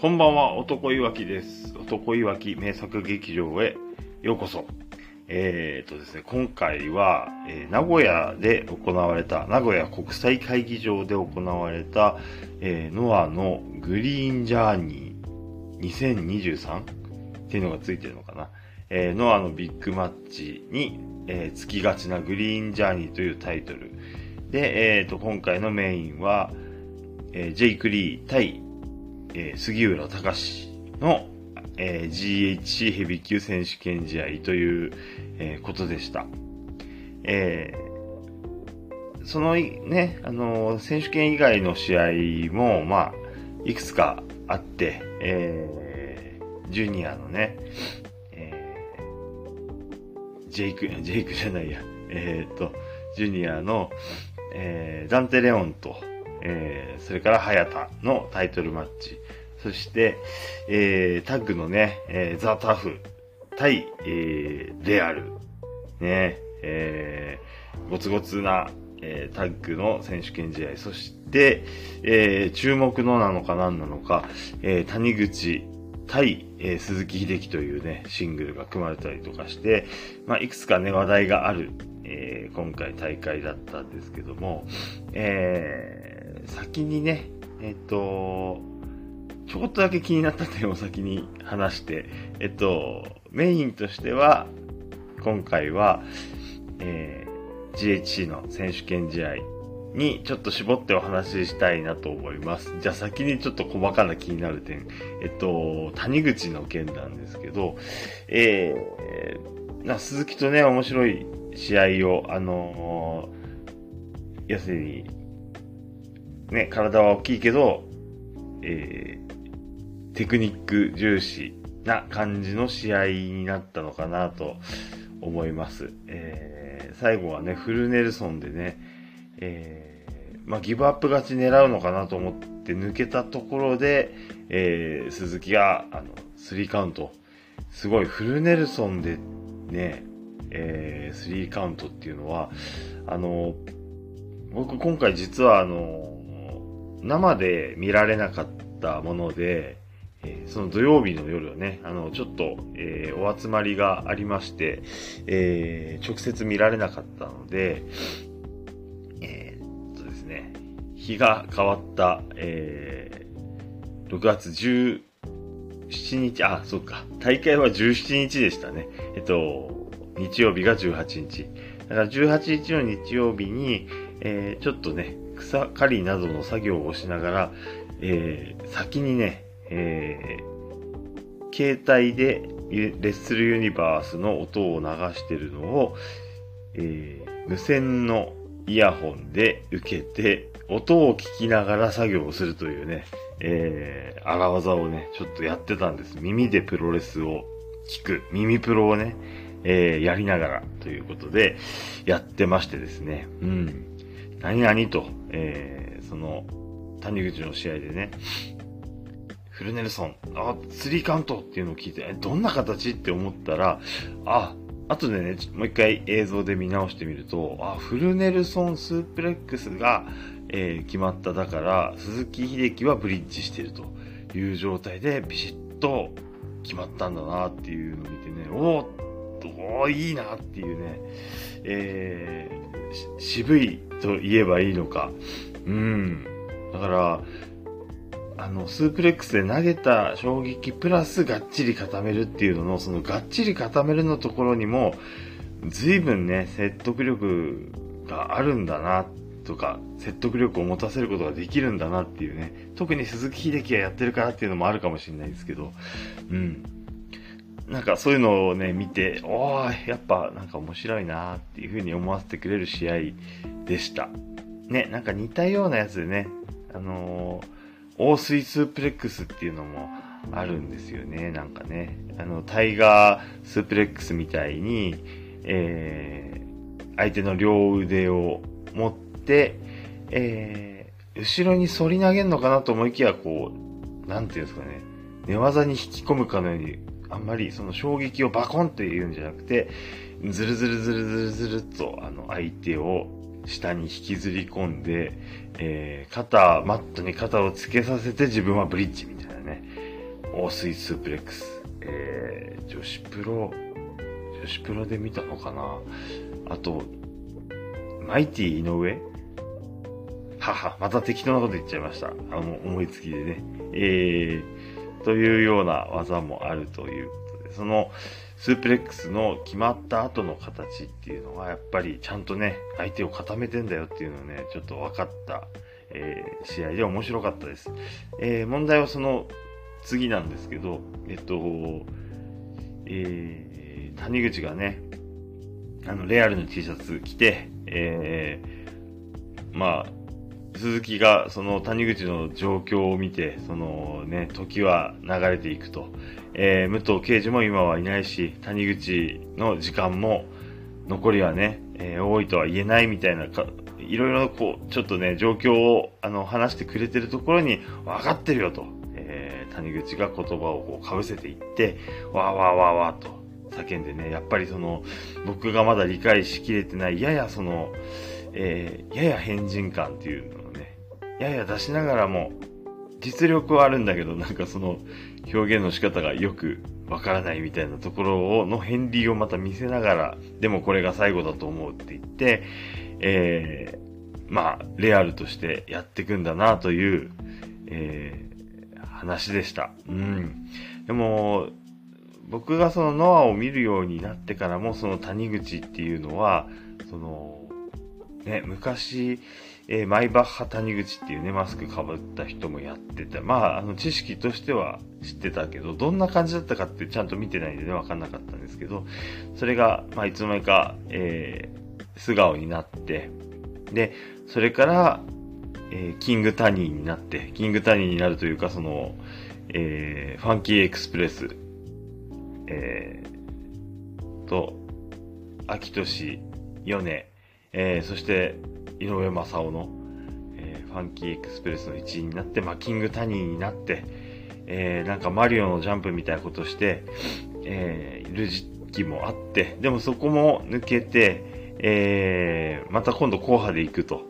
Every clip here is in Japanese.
こんばんは、男いわきです。男いわき名作劇場へようこそ。えーとですね、今回は、えー名古屋で行われた、名古屋国際会議場で行われた、えーノアのグリーンジャーニー 2023? っていうのがついてるのかな。えーノアのビッグマッチに、えーつきがちなグリーンジャーニーというタイトル。で、えーと、今回のメインは、えージェイク・リー対、えー杉浦隆の、えー GHC ヘビー級選手権試合という、えーことでした。えーその、ね、あの選手権以外の試合も、まあ、いくつかあって、えージュニアのね、えージェイク、ジェイクじゃないや、えーっと、ジュニアの、えーダンテ・レオンと、えーそれから早田のタイトルマッチ。そして、えータッグのね、えーザ・タフ対、えーレアル。ね、えーゴツゴツな、えータッグの選手権試合。そして、えー注目のなのか何なのか、えー谷口対、えー鈴木秀樹というね、シングルが組まれたりとかして、まあ、いくつかね、話題がある、えー今回大会だったんですけども、えー先にね、えっ、と、ちょっとだけ気になった点を先に話して、えっと、メインとしては、今回は、えー GHC の選手権試合にちょっと絞ってお話ししたいなと思います。じゃあ先にちょっと細かな気になる点。えっと、谷口の件なんですけど、えー、な鈴木とね、面白い試合を、あのー要するに、ね、体は大きいけど、えー、テクニック重視な感じの試合になったのかなと思います。えー最後はね、フルネルソンでね、えーまあ、ギブアップ勝ち狙うのかなと思って抜けたところで、えー鈴木が、あの、スリーカウント。すごい、フルネルソンでね、えー、スリーカウントっていうのは、あの、僕今回実はあの、生で見られなかったもので、えその土曜日の夜はね、あの、ちょっと、えーお集まりがありまして、えー直接見られなかったので、えーっとですね、日が変わった、えー6月17日、あ、そうか、大会は17日でしたね。えっと、日曜日が18日。だから18日の日曜日に、えーちょっとね、草刈りなどの作業をしながら、えー先にね、えー携帯でレッスルユニバースの音を流してるのを、えー無線のイヤホンで受けて、音を聞きながら作業をするというね、えー、荒技をね、ちょっとやってたんです。耳でプロレスを聞く、耳プロをね、えーやりながらということで、やってましてですね、うん。何々と、えーその、谷口の試合でね、フルネルソン、あ、スリーカウントっていうのを聞いて、どんな形って思ったら、あ、後でね、もう一回映像で見直してみると、あ、フルネルソンスープレックスが、えー決まった。だから、鈴木秀樹はブリッジしてるという状態で、ビシッと決まったんだなっていうのを見てね、おーおーいいなっていうね、えー渋いと言えばいいのか。うん。だから、あの、スープレックスで投げた衝撃プラスがっちり固めるっていうのの、そのがっちり固めるのところにも、随分ね、説得力があるんだな、とか、説得力を持たせることができるんだなっていうね、特に鈴木秀樹がやってるからっていうのもあるかもしれないですけど、うん。なんかそういうのをね、見て、おー、やっぱなんか面白いなっていうふうに思わせてくれる試合でした。ね、なんか似たようなやつでね、あのー、大水スープレックスっていうのもあるんですよね、なんかね。あの、タイガースープレックスみたいに、えー、相手の両腕を持って、えー、後ろに反り投げるのかなと思いきや、こう、なんていうんですかね、寝技に引き込むかのように、あんまりその衝撃をバコンって言うんじゃなくて、ずるずるずるずるずるっと、あの、相手を下に引きずり込んで、えー、肩、マットに肩をつけさせて自分はブリッジみたいなね、大水スープレックス。えー、女子プロ、女子プロで見たのかなあと、マイティ井上？はは、また適当なこと言っちゃいました。あの、思いつきでね。えー、というような技もあるということで、その、スープレックスの決まった後の形っていうのは、やっぱりちゃんとね、相手を固めてんだよっていうのをね、ちょっと分かった、えー、試合で面白かったです。えー、問題はその次なんですけど、えっと、えー、谷口がね、あの、レアルの T シャツ着て、えー、まあ、鈴木がその谷口の状況を見て、そのね、時は流れていくと。えー、武藤刑事も今はいないし、谷口の時間も残りはね、えー、多いとは言えないみたいなか、いろいろこう、ちょっとね、状況をあの話してくれてるところに、分かってるよと、えー、谷口が言葉をこうかぶせていって、わーわーわーわーと叫んでね、やっぱりその、僕がまだ理解しきれてない、ややその、えー、やや変人感っていうの、やや出しながらも、実力はあるんだけど、なんかその、表現の仕方がよくわからないみたいなところを、の片鱗をまた見せながら、でもこれが最後だと思うって言って、えー、まあ、レアルとしてやっていくんだなという、えー、話でした。うん。でも、僕がそのノアを見るようになってからも、その谷口っていうのは、その、ね、昔、えー、マイバッハ谷口っていうね、マスクかぶった人もやってて、まあ、あの、知識としては知ってたけど、どんな感じだったかってちゃんと見てないんでね、わかんなかったんですけど、それが、まあ、いつの間にか、えー、素顔になって、で、それから、えー、キングタニーになって、キングタニーになるというか、その、えー、ファンキーエクスプレス、えー、と、秋年、米、えー、そして、井上正雄の、えー、ファンキーエクスプレスの一員になって、まあ、キングタニーになって、えー、なんかマリオのジャンプみたいなことして、えー、いる時期もあって、でもそこも抜けて、えー、また今度後派で行くと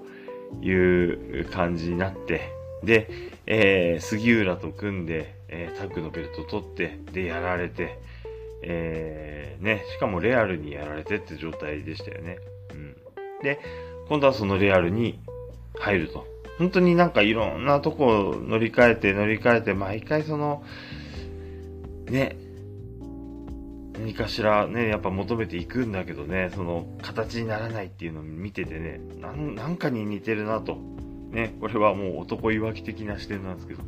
いう感じになって、で、えー、杉浦と組んで、えー、タッグのベルト取って、で、やられて、えー、ね、しかもレアルにやられてって状態でしたよね。うん。で、今度はそのレアルに入ると。本当になんかいろんなとこを乗り換えて乗り換えて、毎回その、ね、何かしらね、やっぱ求めていくんだけどね、その形にならないっていうのを見ててね、なんなんかに似てるなと。ね、これはもう男いわき的な視点なんですけど、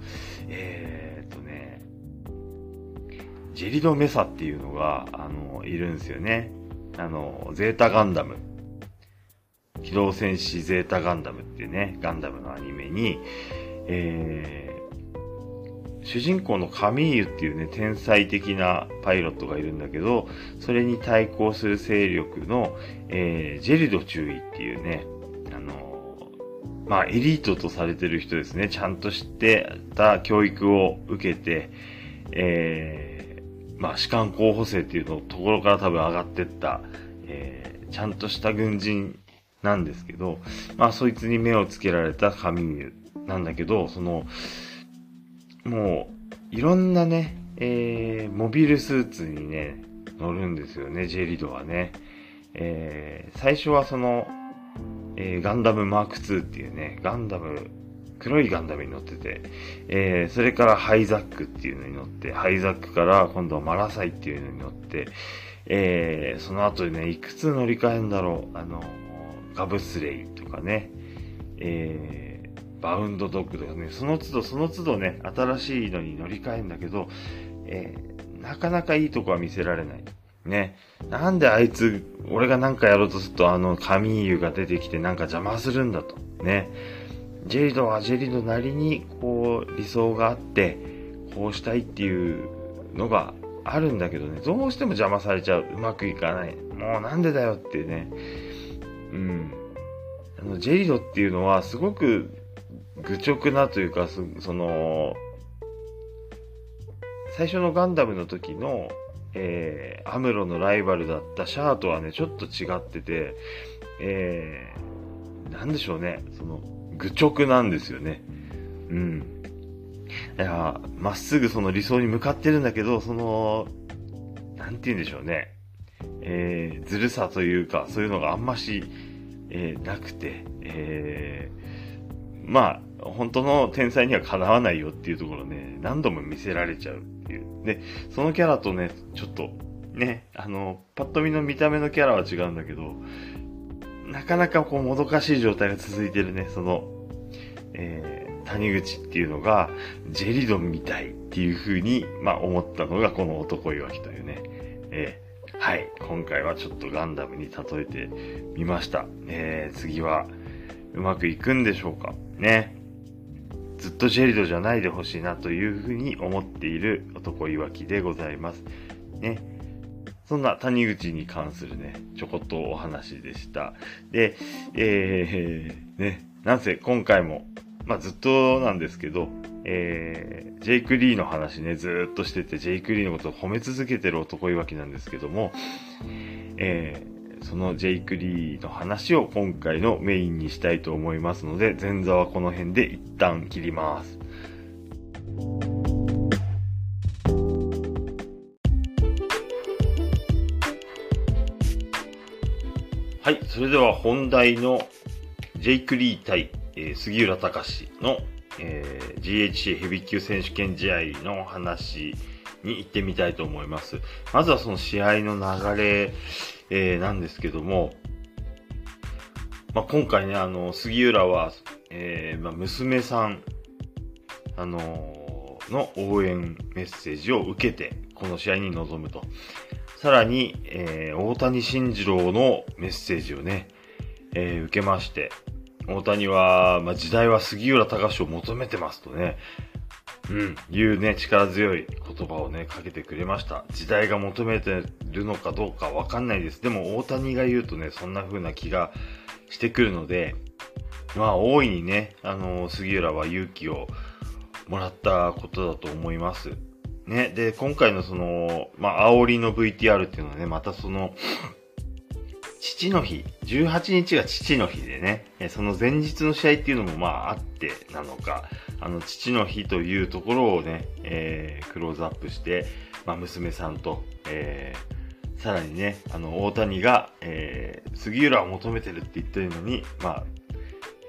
えー、っとね、ジェリド・メサっていうのが、あの、いるんですよね。あの、ゼータ・ガンダム機動戦士ゼータガンダムっていうね、ガンダムのアニメに、えー、主人公のカミーユっていうね、天才的なパイロットがいるんだけど、それに対抗する勢力の、えー、ジェリド注意っていうね、あのー、まあ、エリートとされてる人ですね。ちゃんと知ってた教育を受けて、えー、まあ、士官候補生っていうのところから多分上がってった、えー、ちゃんとした軍人なんですけど、まあそいつに目をつけられたカミなんだけど、その、もう、いろんなね、えー、モビルスーツにね、乗るんですよね、ジェリドはね。えー、最初はその、えー、ガンダムマーク2っていうね、ガンダム、黒いガンダムに乗ってて、えー、それからハイザックっていうのに乗って、ハイザックから今度はマラサイっていうのに乗って、えー、その後にね、いくつ乗り換えんだろう、あの、ガブスレイとかね、えー、バウンドドッグとかね、その都度その都度ね、新しいのに乗り換えるんだけど、えー、なかなかいいとこは見せられない。ね。なんであいつ、俺がなんかやろうとするとあのカミーユが出てきてなんか邪魔するんだと。ね。ジェリドはジェリドなりにこう理想があって、こうしたいっていうのがあるんだけどね、どうしても邪魔されちゃう。うまくいかない。もうなんでだよってね。うん。あの、ジェリドっていうのはすごく愚直なというか、その、最初のガンダムの時の、えー、アムロのライバルだったシャアとはね、ちょっと違ってて、えー、なんでしょうね、その、愚直なんですよね。うん。いや、まっすぐその理想に向かってるんだけど、その、なんて言うんでしょうね。えー、ずるさというか、そういうのがあんまし、えー、なくて、えー、まあ、本当の天才にはかなわないよっていうところね、何度も見せられちゃうっていう。で、そのキャラとね、ちょっと、ね、あの、パッと見の見た目のキャラは違うんだけど、なかなかこうもどかしい状態が続いてるね、その、えー、谷口っていうのが、ジェリドンみたいっていう風に、まあ思ったのがこの男いわきというね、え、はい、今回はちょっとガンダムに例えてみました。えー、次は、うまくいくんでしょうか？ね。ずっとジェリドじゃないでほしいなというふうに思っている男いわきでございます。ね。そんな谷口に関するね、ちょこっとお話でした。で、えー、ね、なんせ今回も、まあずっとなんですけど、えー、ジェイク・リーの話ね、ずっとしてて、ジェイク・リーのことを褒め続けてる男いわきなんですけども、えー、そのジェイク・リーの話を今回のメインにしたいと思いますので、前座はこの辺で一旦切ります。はい。それでは本題のジェイク・リー対、えー、杉浦隆の、えー、GHC ヘビー級選手権試合の話に行ってみたいと思います。まずはその試合の流れ、えー、なんですけども、まあ、今回ね、あの、杉浦は、えー、まあ、娘さん、あのー、の応援メッセージを受けて、この試合に臨むと。さらに、えー、大谷慎次郎のメッセージをね、えー、受けまして、大谷は、まあ、時代は杉浦隆を求めてますとね、うん、いうね、力強い言葉をね、かけてくれました。時代が求めてるのかどうかわかんないです。でも大谷が言うとね、そんな風な気がしてくるので、まあ大いにね、あのー、杉浦は勇気をもらったことだと思います。ね、で、今回のその、まあ、煽りの VTR っていうのはね、またその、父の日、18日が父の日でね、その前日の試合っていうのもまああってなのか、あの父の日というところをね、えー、クローズアップして、まあ娘さんと、えー、さらにね、あの大谷が、えー、杉浦を求めてるって言ってるのに、まあ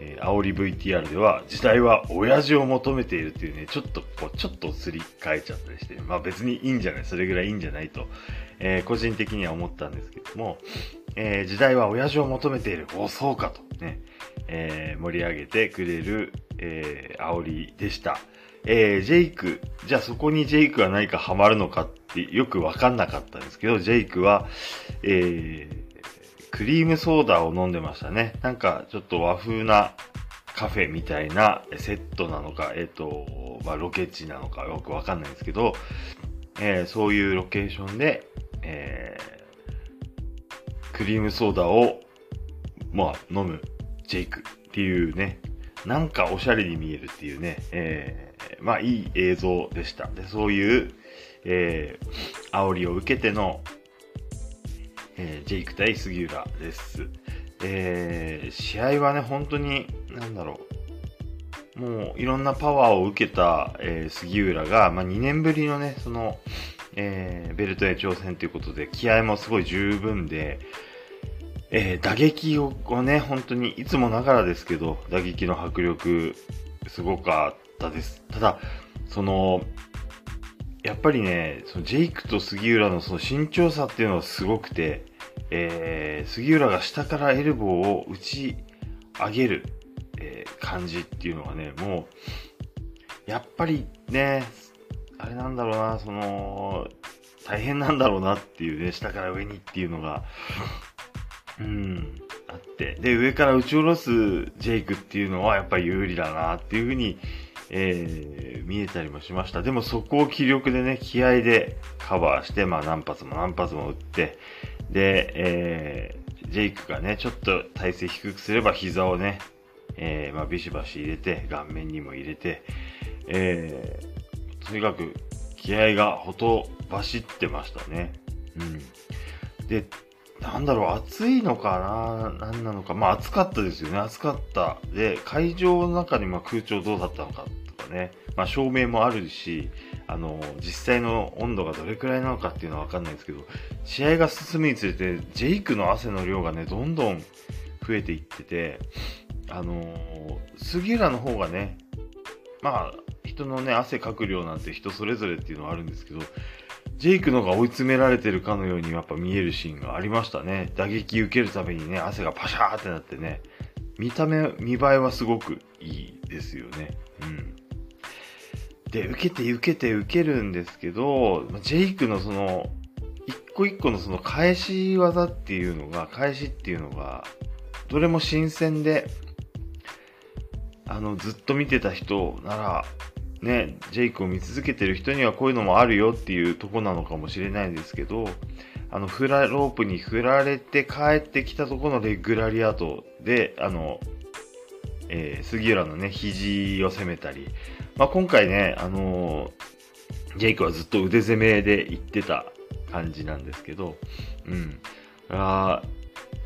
えー、煽り VTR では、時代は親父を求めているっていうね、ちょっとこう、ちょっとすり替えちゃったりして、まあ別にいいんじゃない、それぐらいいいんじゃないと、えー、個人的には思ったんですけども、えー、時代は親父を求めている、お、そうかとね、えー、盛り上げてくれる、えー、煽りでした。えー、ジェイク、じゃあそこにジェイクは何かハマるのかってよくわかんなかったんですけど、ジェイクは、えー、クリームソーダを飲んでましたね。なんかちょっと和風なカフェみたいなセットなのか、えっ、ー、と、まあ、ロケ地なのかよくわかんないんですけど、えー、そういうロケーションで、えー、クリームソーダを、まあ、飲むジェイクっていうね、なんかおしゃれに見えるっていうね、えー、まあいい映像でした。で、そういう、えー、煽りを受けてのえー、ジェイク対杉浦です。えー、試合はね、本当に、なんだろう。もう、いろんなパワーを受けた、えー、杉浦が、まあ、2年ぶりのね、その、えー、ベルトへ挑戦ということで、気合もすごい十分で、えー、打撃をね、本当にいつもながらですけど、打撃の迫力、すごかったです。ただ、その、やっぱりね、そのジェイクと杉浦のその身長差っていうのはすごくて、えー、杉浦が下からエルボーを打ち上げる、えー、感じっていうのがね、もう、やっぱりね、あれなんだろうな、その、大変なんだろうなっていうね、下から上にっていうのが、うん、あって。で、上から打ち下ろすジェイクっていうのはやっぱり有利だなっていうふうにえー、見えたりもしました。でもそこを気力でね、気合でカバーして、まあ何発も何発も打って、で、えー、ジェイクがね、ちょっと体勢低くすれば膝をね、えー、まあビシバシ入れて、顔面にも入れて、えー、とにかく気合がほとばしってましたね。うん。で、なんだろう、暑いのかな何なのか。まあ暑かったですよね。暑かった。で、会場の中にま空調どうだったのかね。まあ照明もあるし、あの、実際の温度がどれくらいなのかっていうのはわかんないですけど、試合が進むにつれて、ジェイクの汗の量がね、どんどん増えていってて、あの杉浦の方がね、まあ、人のね、汗かく量なんて人それぞれっていうのはあるんですけど、ジェイクの方が追い詰められてるかのようにやっぱ見えるシーンがありましたね。打撃受けるためにね、汗がパシャーってなってね、見た目、見栄えはすごくいいですよね。うん。で、受けて受けて受けるんですけど、ジェイクのその、一個一個のその返し技っていうのが、返しっていうのが、どれも新鮮で、あの、ずっと見てた人なら、ね、ジェイクを見続けてる人にはこういうのもあるよっていうとこなのかもしれないですけど、あの、フラ、ロープに振られて帰ってきたところのレグラリアートで、あの、えー、杉浦のね、肘を攻めたり、まあ、今回ね、あのー、ジェイクはずっと腕攻めで行ってた感じなんですけど、うん。あ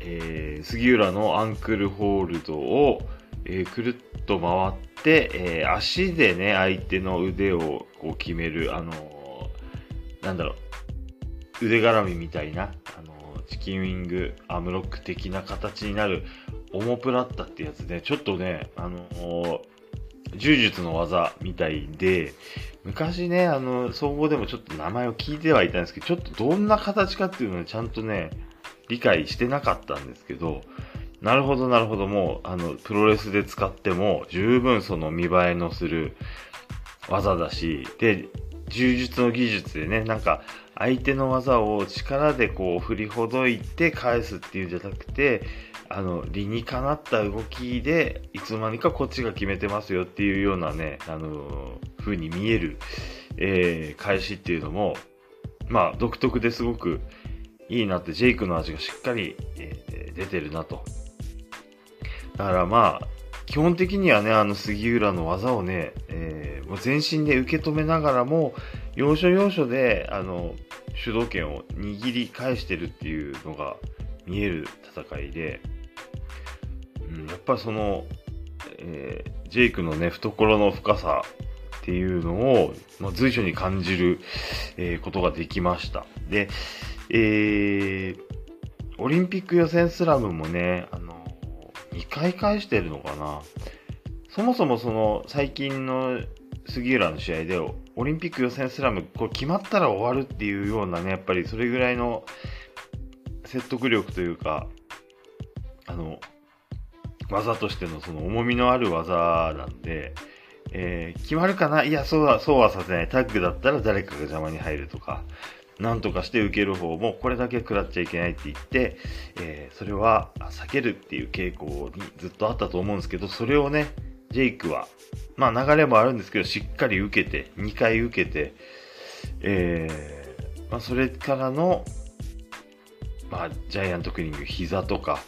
えー、杉浦のアンクルホールドを、えー、くるっと回って、えー、足でね、相手の腕をこう決める、あのー、なんだろう、腕絡みみたいな、あのチキンウィング、アームロック的な形になる、オモプラッタってやつで、ちょっとね、あの柔術の技みたいで、昔ね、あの、総合でもちょっと名前を聞いてはいたんですけど、ちょっとどんな形かっていうのをちゃんとね、理解してなかったんですけど、なるほど、なるほど、もう、あの、プロレスで使っても、十分その見栄えのする技だし、で、柔術の技術でね、なんか、相手の技を力でこう振りほどいて返すっていうんじゃなくて、あの、理にかなった動きで、いつの間にかこっちが決めてますよっていうようなね、あの、風に見える、えー、返しっていうのも、まあ、独特ですごくいいなって、ジェイクの味がしっかり、えー、出てるなと。だからまあ、基本的にはね、あの杉浦の技をね、えー、もう全身で受け止めながらも、要所要所で、あの、主導権を握り返してるっていうのが見える戦いで、うん、やっぱその、えー、ジェイクのね、懐の深さっていうのを、まあ、随所に感じる、えー、ことができました。で、えー、オリンピック予選スラムもね、あの、2回返してるのかな？そもそもその最近の杉浦の試合でオリンピック予選スラムこれ決まったら終わるっていうようなねやっぱりそれぐらいの説得力というかあの技としてのその重みのある技なんで、えー、決まるかな？いやそうはそうはさせない。タッグだったら誰かが邪魔に入るとかなんとかして受ける方もこれだけ食らっちゃいけないって言って、えー、それは避けるっていう傾向にずっとあったと思うんですけど、それをね、ジェイクは、まあ流れもあるんですけど、しっかり受けて、2回受けて、えー、まあそれからの、まあジャイアントクリニング、膝とか、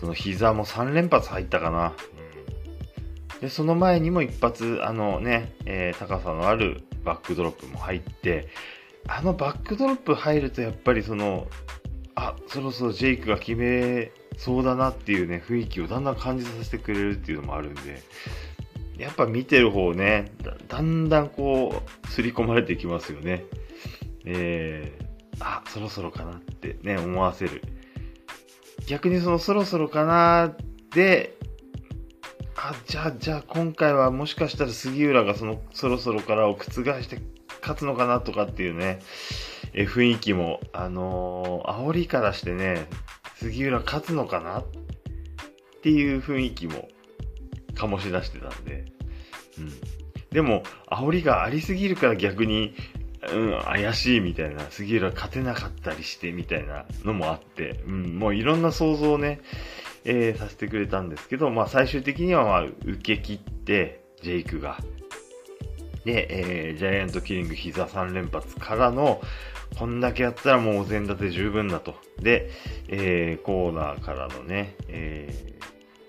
その膝も3連発入ったかな。で、その前にも一発、あのね、えー、高さのあるバックドロップも入って、あのバックドロップ入るとやっぱりその、あ、そろそろジェイクが決めそうだなっていうね、雰囲気をだんだん感じさせてくれるっていうのもあるんで、やっぱ見てる方ね、だんだんこう、刷り込まれていきますよね。えー、あ、そろそろかなってね、思わせる。逆にそのそろそろかなで、あ、じゃあ、じゃあ今回はもしかしたら杉浦がそのそろそろからを覆して勝つのかなとかっていうね、え雰囲気も、あのー、煽りからしてね、杉浦勝つのかなっていう雰囲気も醸し出してたんで、うん。でも、煽りがありすぎるから逆に、うん、怪しいみたいな、杉浦勝てなかったりしてみたいなのもあって、うん、もういろんな想像をね、えー、させてくれたんですけど、まあ最終的にはまあ受け切って、ジェイクが、で、えー、ジャイアントキリング膝3連発からの、こんだけやったらもうお膳立て十分だと。で、えー、コーナーからのね、え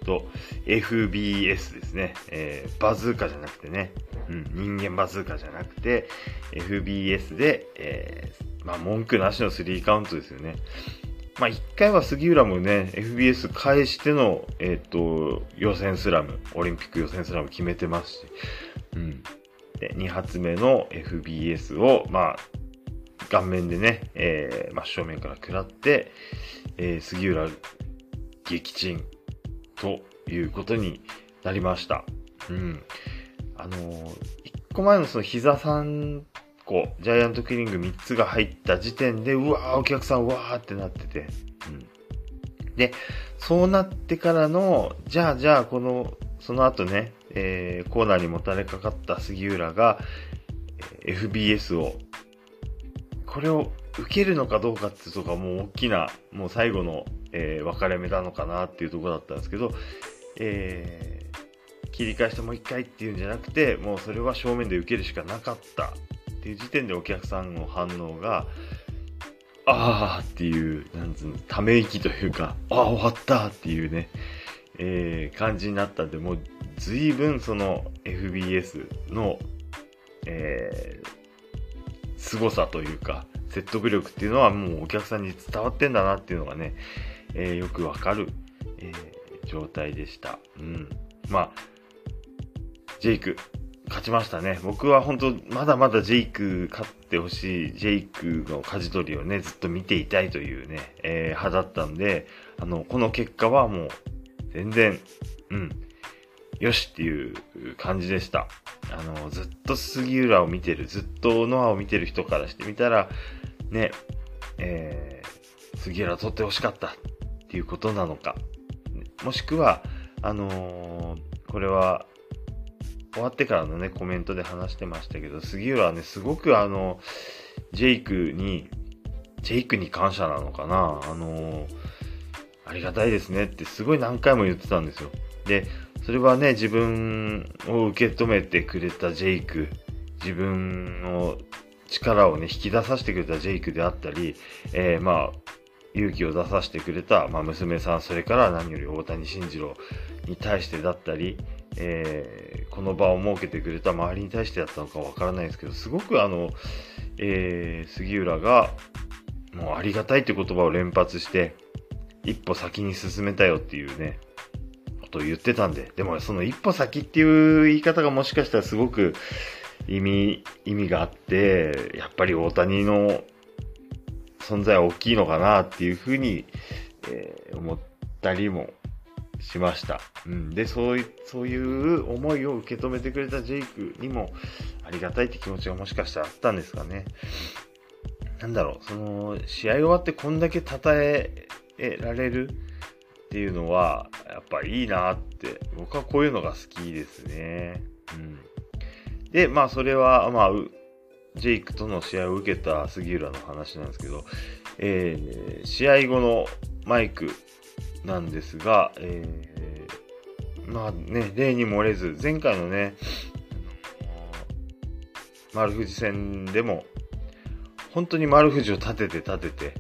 ー、と、FBS ですね、えー、バズーカじゃなくてね、うん、人間バズーカじゃなくて、FBS で、えー、まあ文句なしの3カウントですよね。まあ一回は杉浦もね、FBS 返しての、えっ、ー、と、予選スラム、オリンピック予選スラム決めてますし、うん。で、2発目の FBS を、まあ、顔面でね、えー、真正面から食らって、えー、杉浦撃沈ということになりました。うん。あのー、1個前のその膝3個、ジャイアントキリング3つが入った時点で、うわー、お客さん、うわーってなってて。うん。で、そうなってからの、じゃあ、じゃあ、この、その後ね、えー、コーナーにもたれかかった杉浦が、FBS を、これを受けるのかどうかっていうとこもう大きな、もう最後の、えー、分かれ目なのかなっていうとこだったんですけど、えー、切り返してもう一回っていうんじゃなくて、もうそれは正面で受けるしかなかったっていう時点でお客さんの反応が、あーっていう、なんつうの、ため息というか、ああ、終わったっていうね、えー、感じになったんで、もう随分その FBS の、えー、凄さというか、説得力っていうのはもうお客さんに伝わってんだなっていうのがね、えー、よくわかる、えー、状態でした。うん。まあ、ジェイク、勝ちましたね。僕は本当まだまだジェイク勝ってほしい、ジェイクの舵取りをね、ずっと見ていたいというね、えー、派だったんで、あの、この結果はもう、全然、うん、よしっていう感じでした。あの、ずっと杉浦を見てる、ずっとノアを見てる人からしてみたら、ね、えー、杉浦取ってほしかったっていうことなのか。もしくは、あのー、これは、終わってからのね、コメントで話してましたけど、杉浦はね、すごくあの、ジェイクに、ジェイクに感謝なのかなあのー、ありがたいですねってすごい何回も言ってたんですよ。で、それはね、自分を受け止めてくれたジェイク、自分の力をね、引き出させてくれたジェイクであったり、えー、まあ、勇気を出させてくれた、まあ、娘さん、それから何より大谷慎次郎に対してだったり、えー、この場を設けてくれた周りに対してだったのかわからないですけど、すごくあの、えー、杉浦が、もうありがたいって言葉を連発して、一歩先に進めたよっていうね、ことを言ってたんで、でもその一歩先っていう言い方がもしかしたらすごく意味、意味があって、やっぱり大谷の存在は大きいのかなっていうふうに、えー、思ったりもしました。うん。で、そういう、そういう思いを受け止めてくれたジェイクにもありがたいって気持ちがもしかしたらあったんですかね。なんだろう、その、試合終わってこんだけ称えられるっていうのは、やっぱいいなって、僕はこういうのが好きですね。うん。で、まあそれは、まあ、ジェイクとの試合を受けた杉浦の話なんですけど、えー、試合後のマイクなんですが、えー、まあね、例に漏れず、前回のね、丸藤戦でも、本当に丸藤を立てて立てて、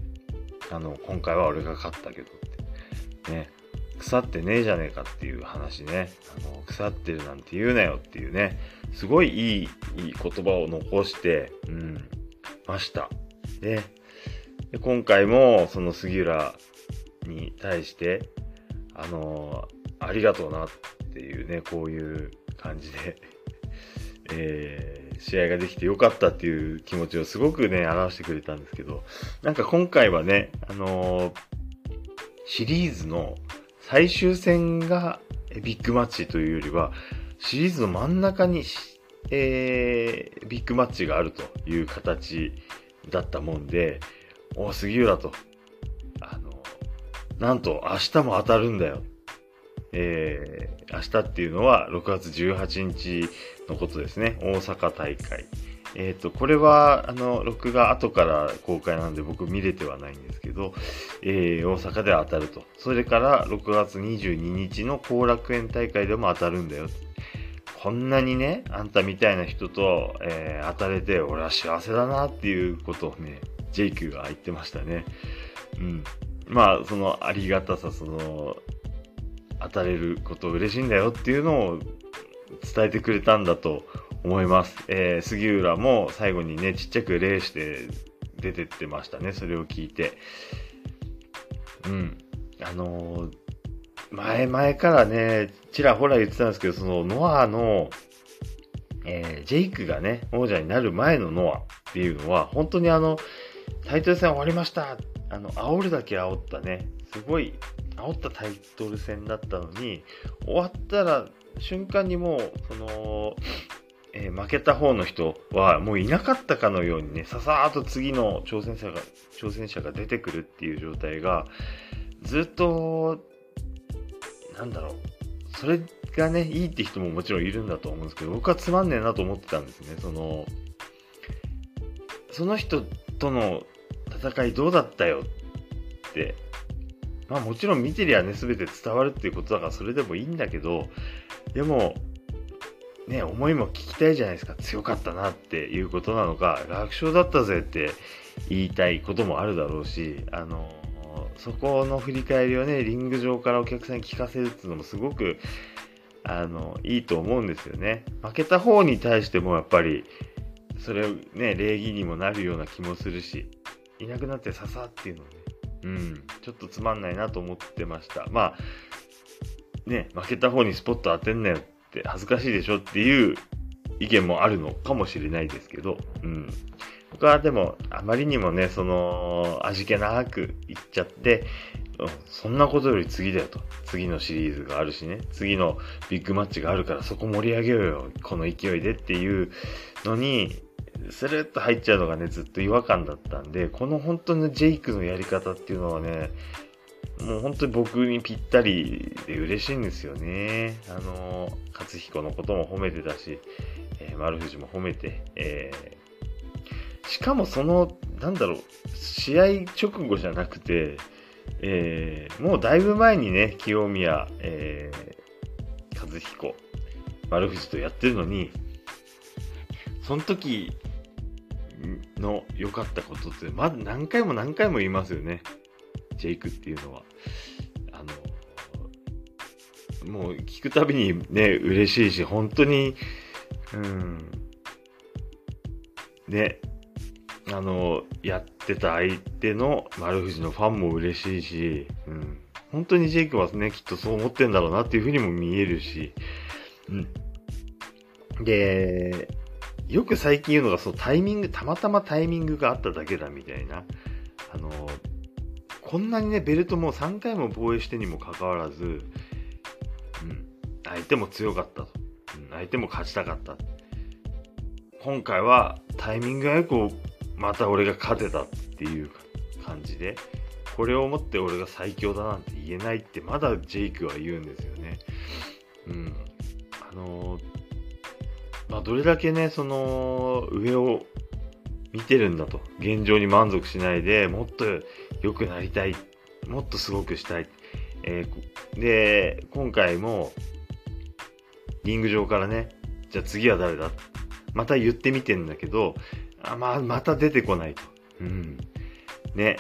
あの、今回は俺が勝ったけどって、ね、腐ってねえじゃねえかっていう話ね、あの、腐ってるなんて言うなよっていうね、すごいいい、いい言葉を残して、うん、ました。で、で今回もその杉浦に対して、あの、ありがとうなっていうね、こういう感じで。えー、試合ができてよかったっていう気持ちをすごくね、表してくれたんですけど、なんか今回はね、あのーシリーズの最終戦がビッグマッチというよりは、シリーズの真ん中に、えー、ビッグマッチがあるという形だったもんで、お、杉浦と、あの、なんと明日も当たるんだよ。えー、明日っていうのは6月18日のことですね。大阪大会。えっ、ー、と、これは、あの、録画後から公開なんで僕見れてはないんですけど、えー、大阪では当たると。それから、6月22日の後楽園大会でも当たるんだよ。こんなにね、あんたみたいな人と、えー、当たれて、俺は幸せだなっていうことをね、JQ が言ってましたね。うん。まあ、そのありがたさ、その、当たれること嬉しいんだよっていうのを伝えてくれたんだと思います。えー、杉浦も最後にね、ちっちゃく礼して出てってましたね、それを聞いて。うん。あのー、前々からね、ちらほら言ってたんですけど、そのノアの、えー、ジェイクがね、王者になる前のノアっていうのは、本当にあの、タイトル戦終わりましたあの、煽るだけ煽ったね、すごい煽ったタイトル戦だったのに、終わったら瞬間にもう、その、えー、負けた方の人はもういなかったかのようにね、ささーっと次の挑戦者が、挑戦者が出てくるっていう状態が、ずっと、なんだろう、それがね、いいって人ももちろんいるんだと思うんですけど、僕はつまんねえなと思ってたんですね。その、その人との戦いどうだったよって、まあもちろん見てりゃね、全て伝わるっていうことだからそれでもいいんだけど、でも、ね、思いも聞きたいじゃないですか。強かったなっていうことなのか、楽勝だったぜって言いたいこともあるだろうし、あの、そこの振り返りをね、リング上からお客さんに聞かせるっていうのもすごく、あの、いいと思うんですよね。負けた方に対してもやっぱり、それね、礼儀にもなるような気もするし、いなくなってささっていうのね、うん、ちょっとつまんないなと思ってました。まあ、ね、負けた方にスポット当てんなよって恥ずかしいでしょっていう意見もあるのかもしれないですけど、うん。僕はでも、あまりにもね、その、味気なく言っちゃって、うんそんなことより次だよと。次のシリーズがあるしね。次のビッグマッチがあるからそこ盛り上げようよ。この勢いでっていうのに、スルッと入っちゃうのがね、ずっと違和感だったんで、この本当にジェイクのやり方っていうのはね、もう本当に僕にぴったりで嬉しいんですよね。あの、勝彦のことも褒めてたし、えー、丸藤も褒めて、えー、しかもその、なんだろう、試合直後じゃなくて、えー、もうだいぶ前にね、清宮、えー、和彦、丸藤とやってるのに、その時の良かったことって、まだ何回も何回も言いますよね。ジェイクっていうのは。あの、もう聞くたびにね、嬉しいし、本当に、うん、ね、あの、やってた相手の丸藤のファンも嬉しいし、うん、本当にジェイクはね、きっとそう思ってんだろうなっていうふうにも見えるし、うん。で、よく最近言うのが、そう、タイミング、たまたまタイミングがあっただけだみたいな。あの、こんなにね、ベルトも3回も防衛してにもかかわらず、うん、相手も強かったと。うん、相手も勝ちたかった。今回はタイミングがよくまた俺が勝てたっていう感じで、これをもって俺が最強だなんて言えないってまだジェイクは言うんですよね。うん。あのーまあ、どれだけね、その、上を見てるんだと。現状に満足しないで、もっと良くなりたい。もっとすごくしたい。えー、で、今回も、リング上からね、じゃあ次は誰だ？また言ってみてんだけど、あまあ、また出てこないと。うん。ね。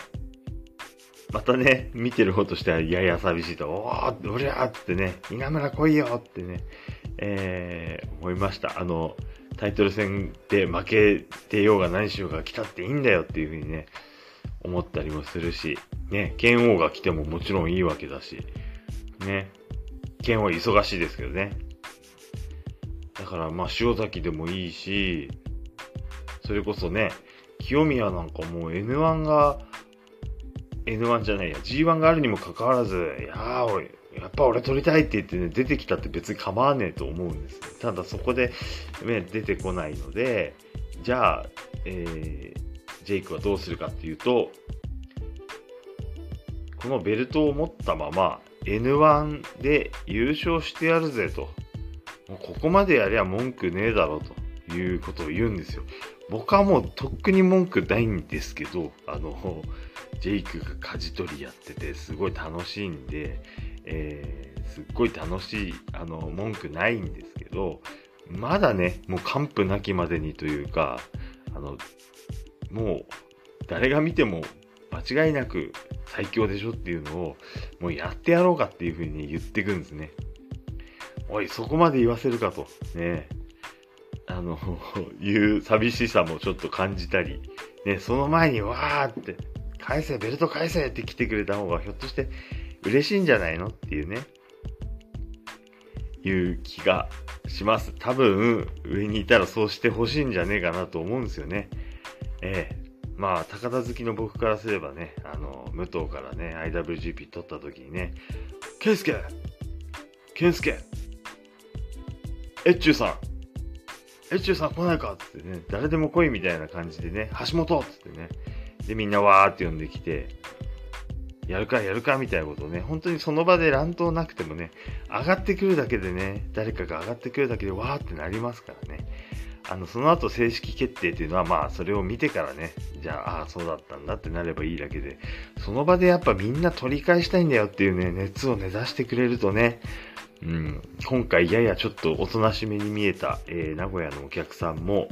またね、見てる方としてはやや寂しいと、おー、俺やってね、稲村来いよってね、えー、思いました。あの、タイトル戦で負けてようが何しようが来たっていいんだよっていうふうにね、思ったりもするし、ね、剣王が来てももちろんいいわけだし、ね、剣王忙しいですけどね。だからまあ塩崎でもいいし、それこそね、清宮なんかもう N1 が、N1 じゃないや、G1 があるにもかかわらず、いやーおい、やっぱ俺撮りたいって言ってね、出てきたって別に構わねえと思うんです。ただそこで、ね、出てこないので、じゃあ、えー、ジェイクはどうするかっていうと、このベルトを持ったまま N1 で優勝してやるぜと。もうここまでやりゃ文句ねえだろということを言うんですよ。僕はもうとっくに文句ないんですけど、あの、ジェイクが舵取りやっててすごい楽しいんで、えー、すっごい楽しい、あの、文句ないんですけど、まだね、もう完膚なきまでにというか、あの、もう、誰が見ても間違いなく最強でしょっていうのを、もうやってやろうかっていう風に言ってくんですね。おい、そこまで言わせるかと、ね、あの、いう寂しさもちょっと感じたり、ね、その前にわーって、返せ、ベルト返せって来てくれた方がひょっとして嬉しいんじゃないの？っていうね。いう気がします。多分、上にいたらそうしてほしいんじゃねえかなと思うんですよね。ええまあ、高田好きの僕からすればね、あの、武藤からね、IWGP 取った時にね、ケンスケケンスケエッチューさんエッチューさん来ないかつってね、誰でも来いみたいな感じでね、橋本つってね、で、みんなわーって呼んできて、やるかやるかみたいなことをね、本当にその場で乱闘なくてもね、上がってくるだけでね、誰かが上がってくるだけでわーってなりますからね。あの、その後正式決定っていうのは、まあ、それを見てからね、じゃあ、ああ、そうだったんだってなればいいだけで、その場でやっぱみんな取り返したいんだよっていうね、熱を根ざしてくれるとね、うん、今回ややちょっとおとなしめに見えた、えー、名古屋のお客さんも、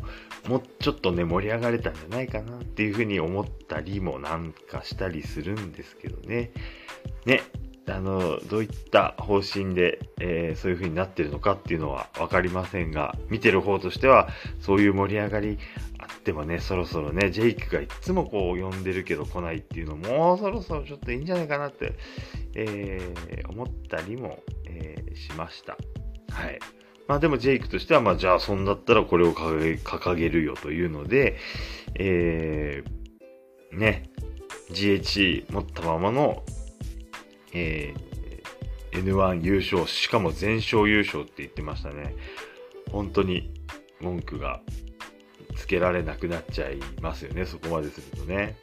もうちょっとね、盛り上がれたんじゃないかなっていうふうに思ったりもなんかしたりするんですけどね。ね、あの、どういった方針で、えー、そういう風になってるのかっていうのはわかりませんが、見てる方としては、そういう盛り上がりあってもね、そろそろね、ジェイクがいつもこう呼んでるけど来ないっていうのも、うそろそろちょっといいんじゃないかなって、えー、思ったりも、えー、しました。はい。まあでもジェイクとしては、まあじゃあそんだったらこれを掲げ掲げるよというので、えー、ね、GHC 持ったままのえー、N1 優勝、しかも全勝優勝って言ってましたね。本当に文句がつけられなくなっちゃいますよね、そこまでするとね。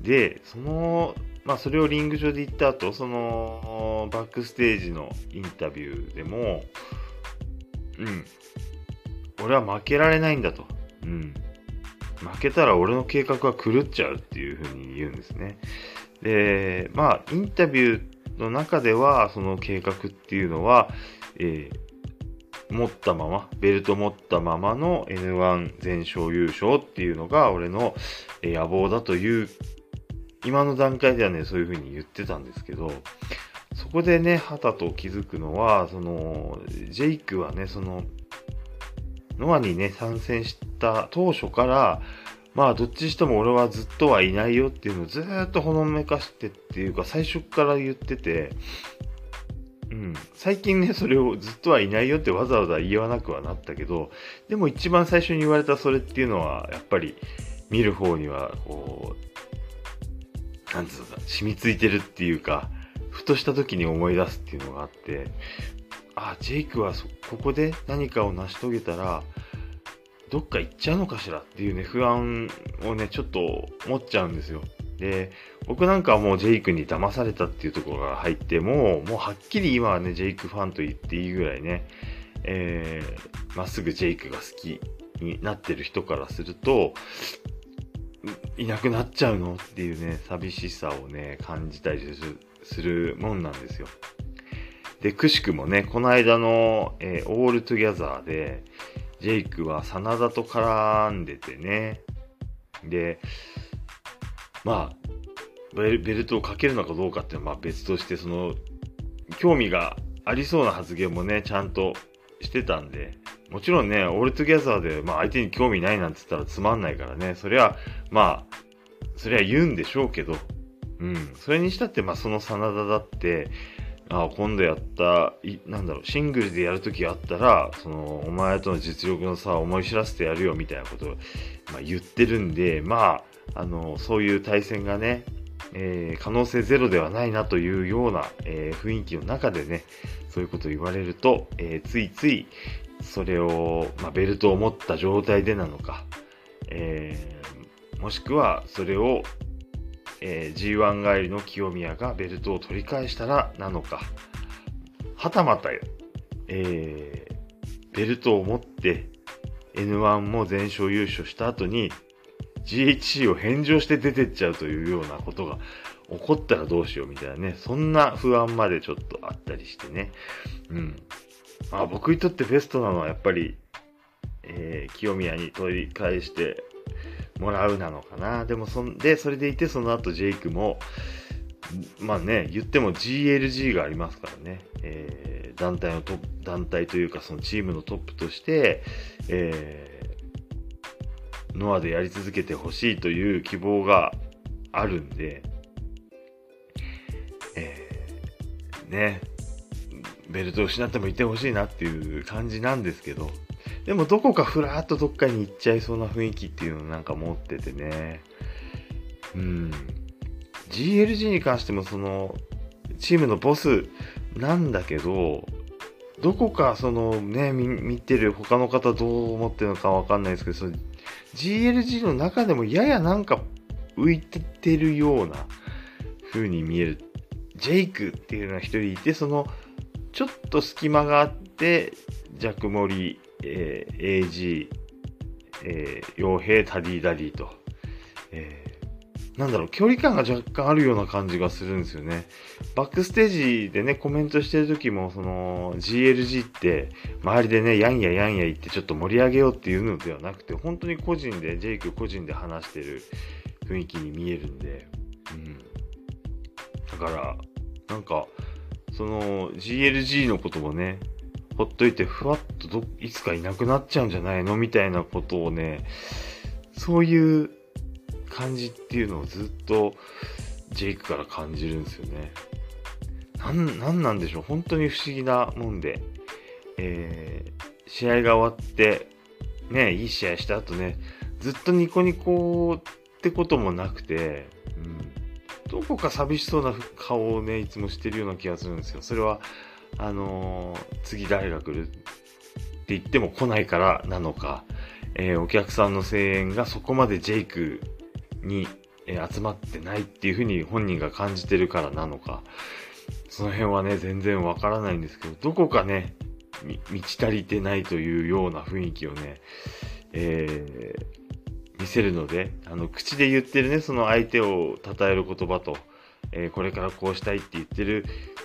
で、その、まあそれをリング上で言った後、そのバックステージのインタビューでも、うん、俺は負けられないんだと。うん。負けたら俺の計画は狂っちゃうっていうふうに言うんですね。で、まあ、インタビューの中では、その計画っていうのは、えー、持ったまま、ベルト持ったままの N1 全勝優勝っていうのが俺の野望だという、今の段階ではね、そういうふうに言ってたんですけど、そこでね、はたと気づくのは、その、ジェイクはね、その、ノアにね、参戦した当初から、まあ、どっちにしても俺はずっとはいないよっていうのをずっとほのめかしてっていうか、最初から言ってて、うん。最近ね、それをずっとはいないよってわざわざ言わなくはなったけど、でも一番最初に言われたそれっていうのは、やっぱり見る方には、こう、なんつうのか、染みついてるっていうか、ふとした時に思い出すっていうのがあって、あ、ジェイクはここで何かを成し遂げたら、どっか行っちゃうのかしらっていうね、不安をね、ちょっと持っちゃうんですよ。で、僕なんかはもうジェイクに騙されたっていうところが入っても、もうはっきり今はね、ジェイクファンと言っていいぐらいね、えー、まっすぐジェイクが好きになってる人からすると、いなくなっちゃうのっていうね、寂しさをね、感じたりするもんなんですよ。で、くしくもね、この間の、えー、 ALL TOGETHER で、ジェイクは SANADA と絡んでてね。で、まあ、ベルトをかけるのかどうかっていうのはまあ別として、その、興味がありそうな発言もね、ちゃんとしてたんで、もちろんね、 ALL TOGETHER で、まあ相手に興味ないなんて言ったらつまんないからね、そりゃ、まあ、そりゃ言うんでしょうけど、うん。それにしたって、まあその真田だって、あ今度やった、い、なんだろう、シングルでやるときあったら、その、お前との実力の差を思い知らせてやるよみたいなことを、まあ、言ってるんで、まあ、あの、そういう対戦がね、えー、可能性ゼロではないなというような、えー、雰囲気の中でね、そういうことを言われると、えー、ついつい、それを、まあ、ベルトを持った状態でなのか、えもしくはそれをえー、G1 帰りの清宮がベルトを取り返したらなのか、はたまた、えー、ベルトを持って N1 も全勝優勝した後に GHC を返上して出てっちゃうというようなことが起こったらどうしようみたいなね、そんな不安までちょっとあったりしてね。うん。あ僕にとってベストなのはやっぱり、えー、清宮に取り返してもらうなのかな。でもそんで、それでいてその後ジェイクも、まあね、言っても GLG がありますからね、えー、団体のト、団体というかそのチームのトップとして、えー、ノアでやり続けてほしいという希望があるんで、えー、ね、ベルトを失ってもいてほしいなっていう感じなんですけど、でもどこかふらーっとどっかに行っちゃいそうな雰囲気っていうのをなんか持っててね。うん。GLG に関してもその、チームのボスなんだけど、どこかそのね、見てる他の方どう思ってるのかわかんないですけど、その GLG の中でもややなんか浮いててるような風に見える。ジェイクっていうのが一人いて、そのちょっと隙間があって、ジャクモリ、えー、AG、えー、傭兵、タディダディと、えー、なんだろう、距離感が若干あるような感じがするんですよね。バックステージでね、コメントしてる時も、その、GLG って、周りでね、やんややんや言ってちょっと盛り上げようっていうのではなくて、本当に個人で、ジェイク個人で話してる雰囲気に見えるんで、うん。だから、なんか、その GLG のこともね、ほっといてふわっとど、いつかいなくなっちゃうんじゃないのみたいなことをね、そういう感じっていうのをずっとジェイクから感じるんですよね。なん、なんなんでしょう。本当に不思議なもんで、えー、試合が終わって、ね、いい試合した後ね、ずっとニコニコってこともなくて、うん、どこか寂しそうな顔をね、いつもしてるような気がするんですよ。それは、あのー、次誰が来るって言っても来ないからなのか、えー、お客さんの声援がそこまでジェイクに、えー、集まってないっていうふうに本人が感じてるからなのか、その辺はね、全然わからないんですけど、どこかね、満ち足りてないというような雰囲気をね、えー、見せるので、あの、口で言ってるね、その相手を称える言葉と、えー、これからこうしたいって言ってる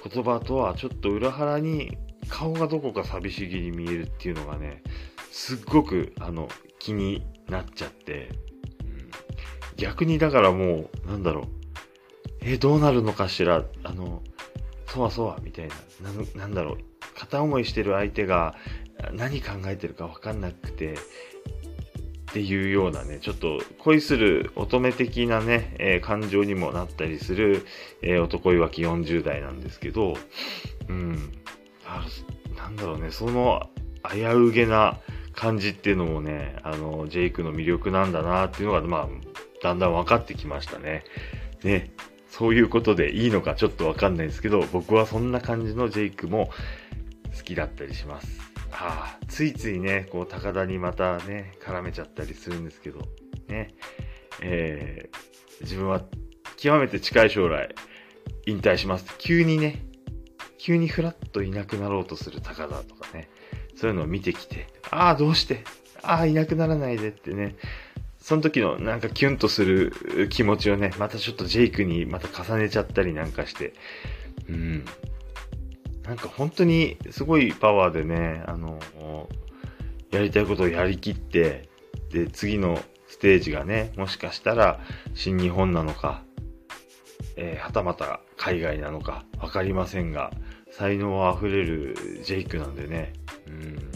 言葉とはちょっと裏腹に顔がどこか寂しげに見えるっていうのがね、すっごくあの気になっちゃって、うん、逆にだからもう、なんだろう、えー、どうなるのかしら、あの、そわそわみたいな、ななんだろう、片思いしてる相手が何考えてるかわかんなくて、っていうようなね、ちょっと恋する乙女的なね、えー、感情にもなったりする、えー、男いわき40代なんですけど、うん。なんだろうね、その危うげな感じっていうのもね、あの、ジェイクの魅力なんだなっていうのが、まあ、だんだん分かってきましたね。ね。そういうことでいいのかちょっとわかんないですけど、僕はそんな感じのジェイクも好きだったりします。はあ、ついついね、こう、高田にまたね、絡めちゃったりするんですけど、ね、えー、自分は極めて近い将来、引退します。急にね、急にふらっといなくなろうとする高田とかね、そういうのを見てきて、ああ、どうして？ああ、いなくならないでってね、その時のなんかキュンとする気持ちをね、またちょっとジェイクにまた重ねちゃったりなんかして、うん、なんか本当にすごいパワーでね、あの、やりたいことをやりきって、で、次のステージがね、もしかしたら新日本なのか、えー、はたまた海外なのかわかりませんが、才能あふれるジェイクなんでね、うん、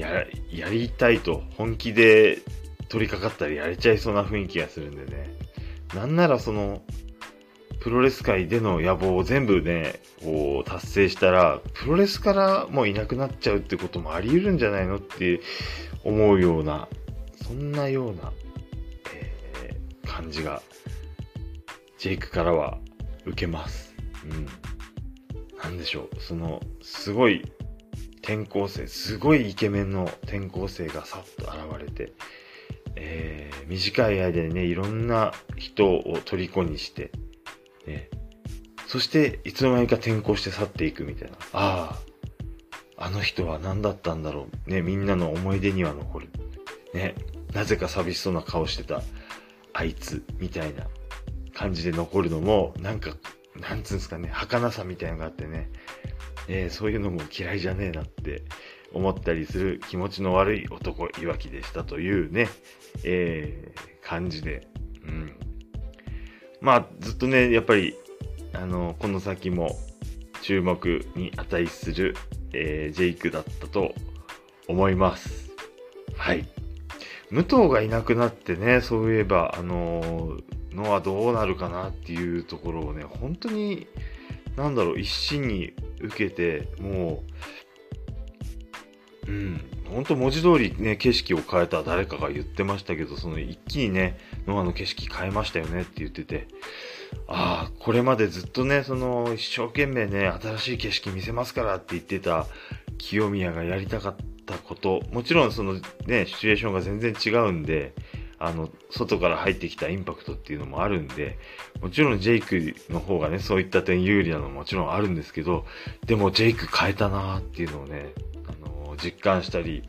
や、やりたいと本気で取り掛かったらやれちゃいそうな雰囲気がするんでね、なんならその、プロレス界での野望を全部ね、こう達成したら、プロレスからもういなくなっちゃうってこともあり得るんじゃないのって思うような、そんなような、えー、感じが、ジェイクからは受けます。うん。なんでしょう、その、すごい転校生、すごいイケメンの転校生がさっと現れて、えー、短い間でね、いろんな人を虜にして、ね。そして、いつの間にか転校して去っていくみたいな。ああ、あの人は何だったんだろう。ね、みんなの思い出には残る。ね、なぜか寂しそうな顔してた、あいつ、みたいな感じで残るのも、なんか、なんつうんですかね、儚さみたいなのがあってね、えー、そういうのも嫌いじゃねえなって思ったりする気持ちの悪い男、いわきでしたというね、えー、感じで、まあ、ずっとね、やっぱり、あの、この先も注目に値する、えー、ジェイクだったと思います。はい。武藤がいなくなってね、そういえば、あののはどうなるかなっていうところをね、本当に、なんだろう、一心に受けて、もう、うん、本当文字通りね、景色を変えた誰かが言ってましたけど、その一気にね、ノアの景色変えましたよねって言ってて、ああ、これまでずっとね、その一生懸命ね、新しい景色見せますからって言ってた清宮がやりたかったこと、もちろんそのね、シチュエーションが全然違うんで、あの、外から入ってきたインパクトっていうのもあるんで、もちろんジェイクの方がね、そういった点有利なのももちろんあるんですけど、でもジェイク変えたなーっていうのをね、実感したり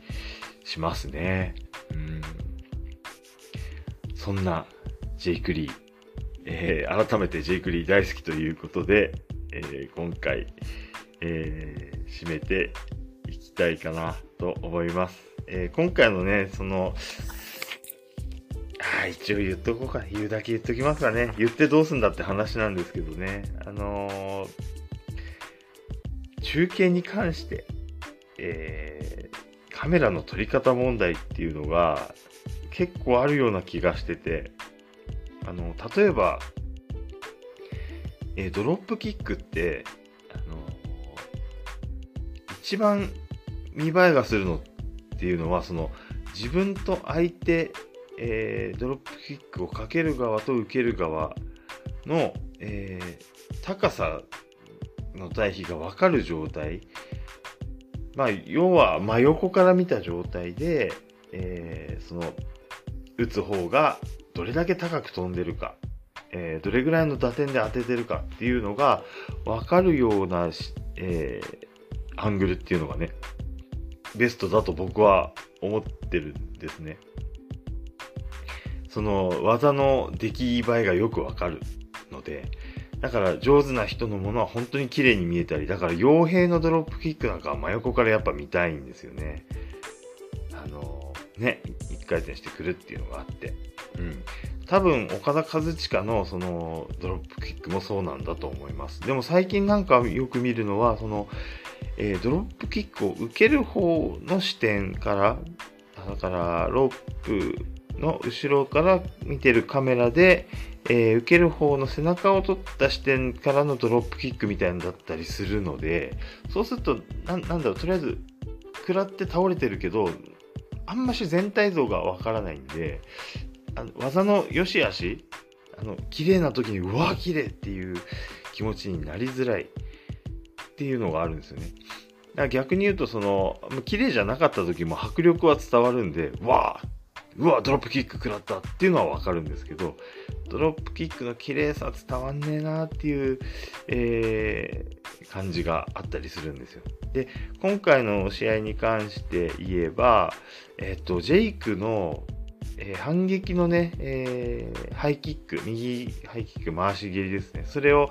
しますね。うん。そんなジェイク・リー、えー、改めてジェイク・リー大好きということで、えー、今回、えー、締めていきたいかなと思います。え、今回のね、その、あ一応言っとこうか。言うだけ言っときますかね。言ってどうすんだって話なんですけどね。あの、中継に関して、え、カメラの撮り方問題っていうのが結構あるような気がしてて、あの、例えば、え、ドロップキックって、あの一番見栄えがするのっていうのは、その、自分と相手えー、ドロップキックをかける側と受ける側の、えー、高さの対比が分かる状態。まあ、要は真横から見た状態で、えー、その、打つ方がどれだけ高く飛んでるか、えー、どれぐらいの打点で当ててるかっていうのが分かるような、えー、アングルっていうのがね、ベストだと僕は思ってるんですね。その技の出来栄えがよくわかるので、だから上手な人のものは本当に綺麗に見えたり、だから傭兵のドロップキックなんかは真横からやっぱ見たいんですよね。あのね、一回転してくるっていうのがあって。うん。多分、岡田和親のそのドロップキックもそうなんだと思います。でも最近なんかよく見るのは、その、えー、ドロップキックを受ける方の視点から、だからロープの後ろから見てるカメラで、えー、受ける方の背中を取った視点からのドロップキックみたいなのだったりするので、そうすると、ななんだろう、とりあえず、食らって倒れてるけど、あんまし全体像がわからないんで、あの技の良し悪し、あの、綺麗な時に、うわ、綺麗っていう気持ちになりづらいっていうのがあるんですよね。だから逆に言うと、その、綺麗じゃなかった時も迫力は伝わるんで、わーうわ、ドロップキック食らったっていうのはわかるんですけど、ドロップキックの綺麗さ伝わんねえなっていう、えー、感じがあったりするんですよ。で、今回の試合に関して言えば、えっ、と、ジェイクの、えー、反撃のね、えー、ハイキック、右ハイキック回し蹴りですね。それを、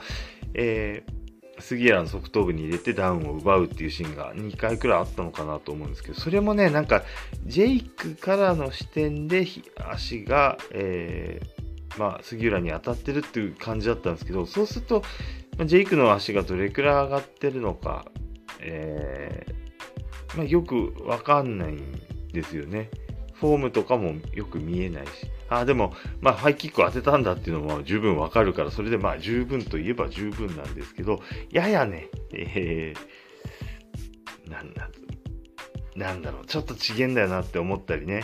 えー、杉谷の側頭部に入れてダウンを奪うっていうシーンが2回くらいあったのかなと思うんですけど、それもね、なんか、ジェイクからの視点で足が、えー、まあ、杉浦に当たってるっていう感じだったんですけど、そうすると、ジェイクの足がどれくらい上がってるのか、えー、まあ、よくわかんないんですよね。フォームとかもよく見えないし。あ、でも、まあ、ハイキック当てたんだっていうのも十分わかるから、それでまあ、十分といえば十分なんですけど、ややね、えー、なんだ、なんだろう、ちょっと違えんだよなって思ったりね、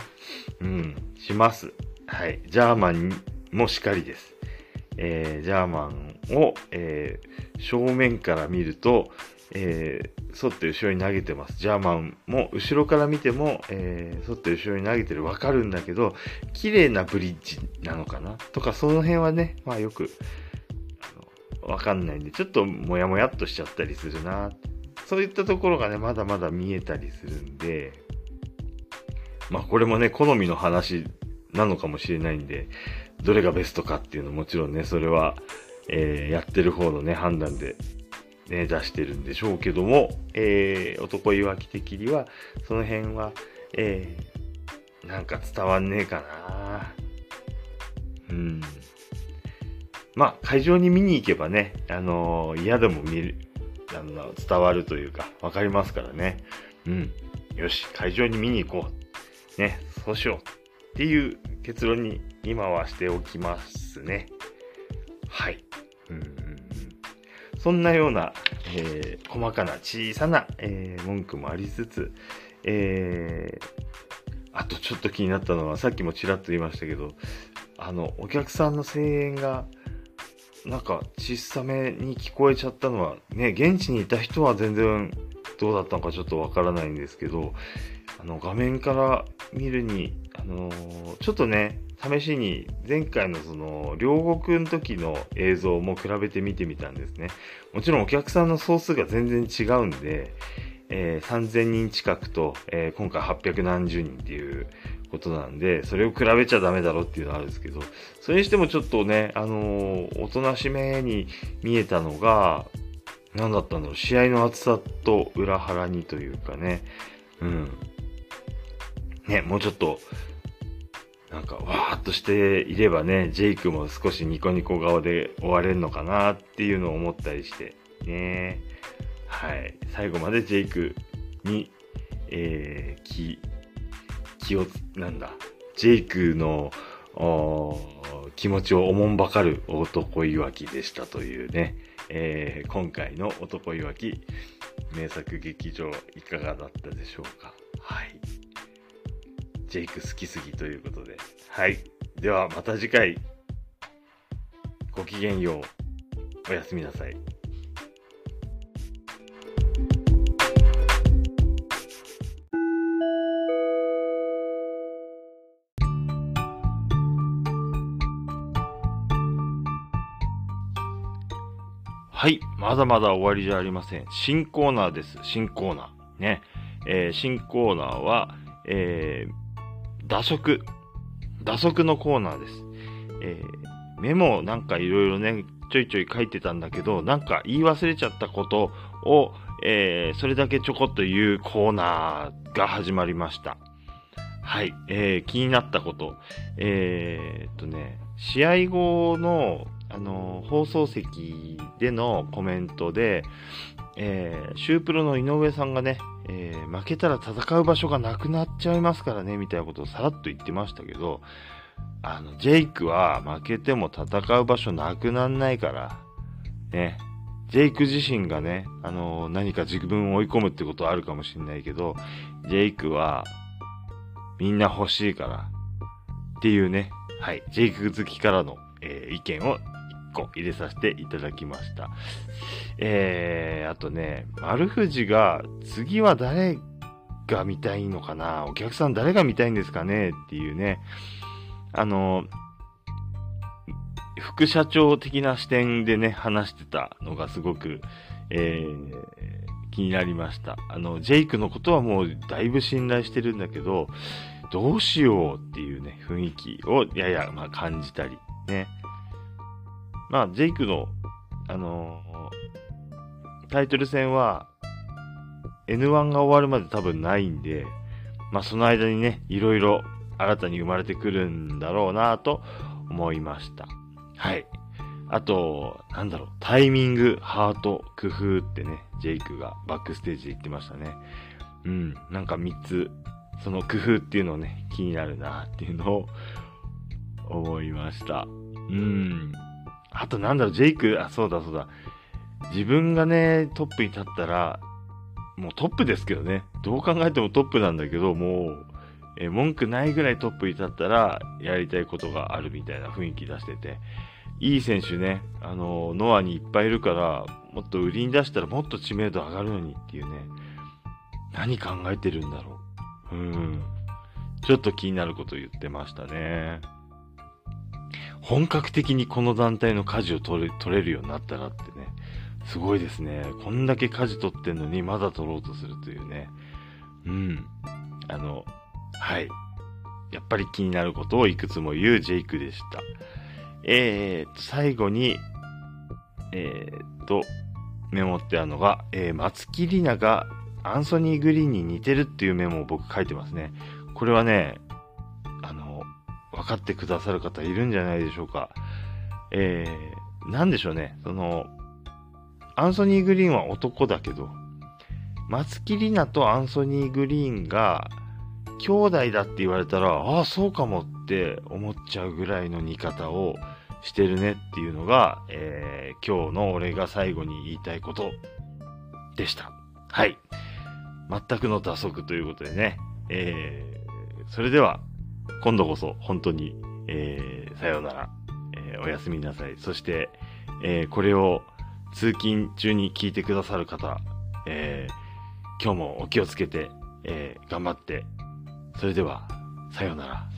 うん、します。はい。ジャーマンもしかりです。えー、ジャーマンを、えー、正面から見ると、えー、沿って後ろに投げてます。ジャーマンも後ろから見ても、えー、沿って後ろに投げてるわかるんだけど、綺麗なブリッジなのかな？とか、その辺はね、まあよく、あの、わかんないんで、ちょっともやもやっとしちゃったりするな。そういったところがね、まだまだ見えたりするんで、まあこれもね、好みの話なのかもしれないんで、どれがベストかっていうのももちろんね、それは、えー、やってる方のね、判断でね、出してるんでしょうけども、えー、男いわき的には、その辺は、えー、なんか伝わんねえかなうん。まあ、会場に見に行けばね、あのー、嫌でも見る、あの、伝わるというか、わかりますからね。うん。よし、会場に見に行こう。ね、そうしよう。っていう結論に今はしておきますね。はい。うんそんなような、えー、細かな小さな、えー、文句もありつつ、えー、あとちょっと気になったのは、さっきもちらっと言いましたけど、あの、お客さんの声援が、なんか小さめに聞こえちゃったのは、ね、現地にいた人は全然どうだったのかちょっとわからないんですけど、あの、画面から見るに、あのー、ちょっとね、試しに前回のその、両国の時の映像も比べて見てみたんですね。もちろんお客さんの総数が全然違うんで、えー、3000人近くと、えー、今回800何十人っていうことなんで、それを比べちゃダメだろっていうのはあるんですけど、それにしてもちょっとね、あのー、おとなしめに見えたのが、何だったんだろう、試合の厚さと裏腹にというかね、うん。ね、もうちょっと、なんか、わーっとしていればね、ジェイクも少しニコニコ顔で終われるのかなっていうのを思ったりして、ね。はい。最後までジェイクに、えー、気、気を、なんだ、ジェイクの、気持ちをおもんばかる男いわきでしたというね、えー、今回の男いわき名作劇場いかがだったでしょうかはい。ジェイク好きすぎということで。はい。ではまた次回。ごきげんよう。おやすみなさい。はい。まだまだ終わりじゃありません。新コーナーです。新コーナー。ね。えー、新コーナーは、えー、打足。打足のコーナーです。えー、メモなんかいろいろね、ちょいちょい書いてたんだけど、なんか言い忘れちゃったことを、えー、それだけちょこっと言うコーナーが始まりました。はい、えー、気になったこと。えー、っとね、試合後の、あの放送席でのコメントで、えー、シュープロの井上さんがね、えー、負けたら戦う場所がなくなっちゃいますからね、みたいなことをさらっと言ってましたけど、あの、ジェイクは負けても戦う場所なくなんないから、ね、ジェイク自身がね、あのー、何か自分を追い込むってことはあるかもしれないけど、ジェイクは、みんな欲しいから、っていうね、はい、ジェイク好きからの、えー、意見を個入れさせていただきました。えー、あとね、丸藤が次は誰が見たいのかな？お客さん誰が見たいんですかね？っていうね、あの、副社長的な視点でね、話してたのがすごく、えー、気になりました。あの、ジェイクのことはもうだいぶ信頼してるんだけど、どうしようっていうね、雰囲気をやや、まあ、感じたり、ね。まあ、ジェイクの、あのー、タイトル戦は、N1 が終わるまで多分ないんで、まあ、その間にね、いろいろ新たに生まれてくるんだろうなと思いました。はい。あと、なんだろう、タイミング、ハート、工夫ってね、ジェイクがバックステージで言ってましたね。うん、なんか3つ、その工夫っていうのをね、気になるなっていうのを思いました。うん。あとなんだろう、ジェイク、あ、そうだそうだ。自分がね、トップに立ったら、もうトップですけどね。どう考えてもトップなんだけど、もう、え文句ないぐらいトップに立ったら、やりたいことがあるみたいな雰囲気出してて。いい選手ね、あの、ノアにいっぱいいるから、もっと売りに出したらもっと知名度上がるのにっていうね。何考えてるんだろう。うん。ちょっと気になること言ってましたね。本格的にこの団体の舵を取れ取れるようになったなってね、すごいですね。こんだけ舵取ってんのにまだ取ろうとするというね。うん。あの、はい。やっぱり気になることをいくつも言うジェイクでした。えー、と、最後に、えー、と、メモってあるのが、えー、松木里奈がアンソニー・グリーンに似てるっていうメモを僕書いてますね。これはね、分かってくださる方いるんじゃないでしょうか。えー、なんでしょうね。その、アンソニー・グリーンは男だけど、松木里奈とアンソニー・グリーンが兄弟だって言われたら、ああ、そうかもって思っちゃうぐらいの似方をしてるねっていうのが、えー、今日の俺が最後に言いたいことでした。はい。全くの打足ということでね。えー、それでは、今度こそ本当に、えー、さようなら、えー、おやすみなさい。そして、えー、これを通勤中に聞いてくださる方、えー、今日もお気をつけて、えー、頑張って、それでは、さようなら。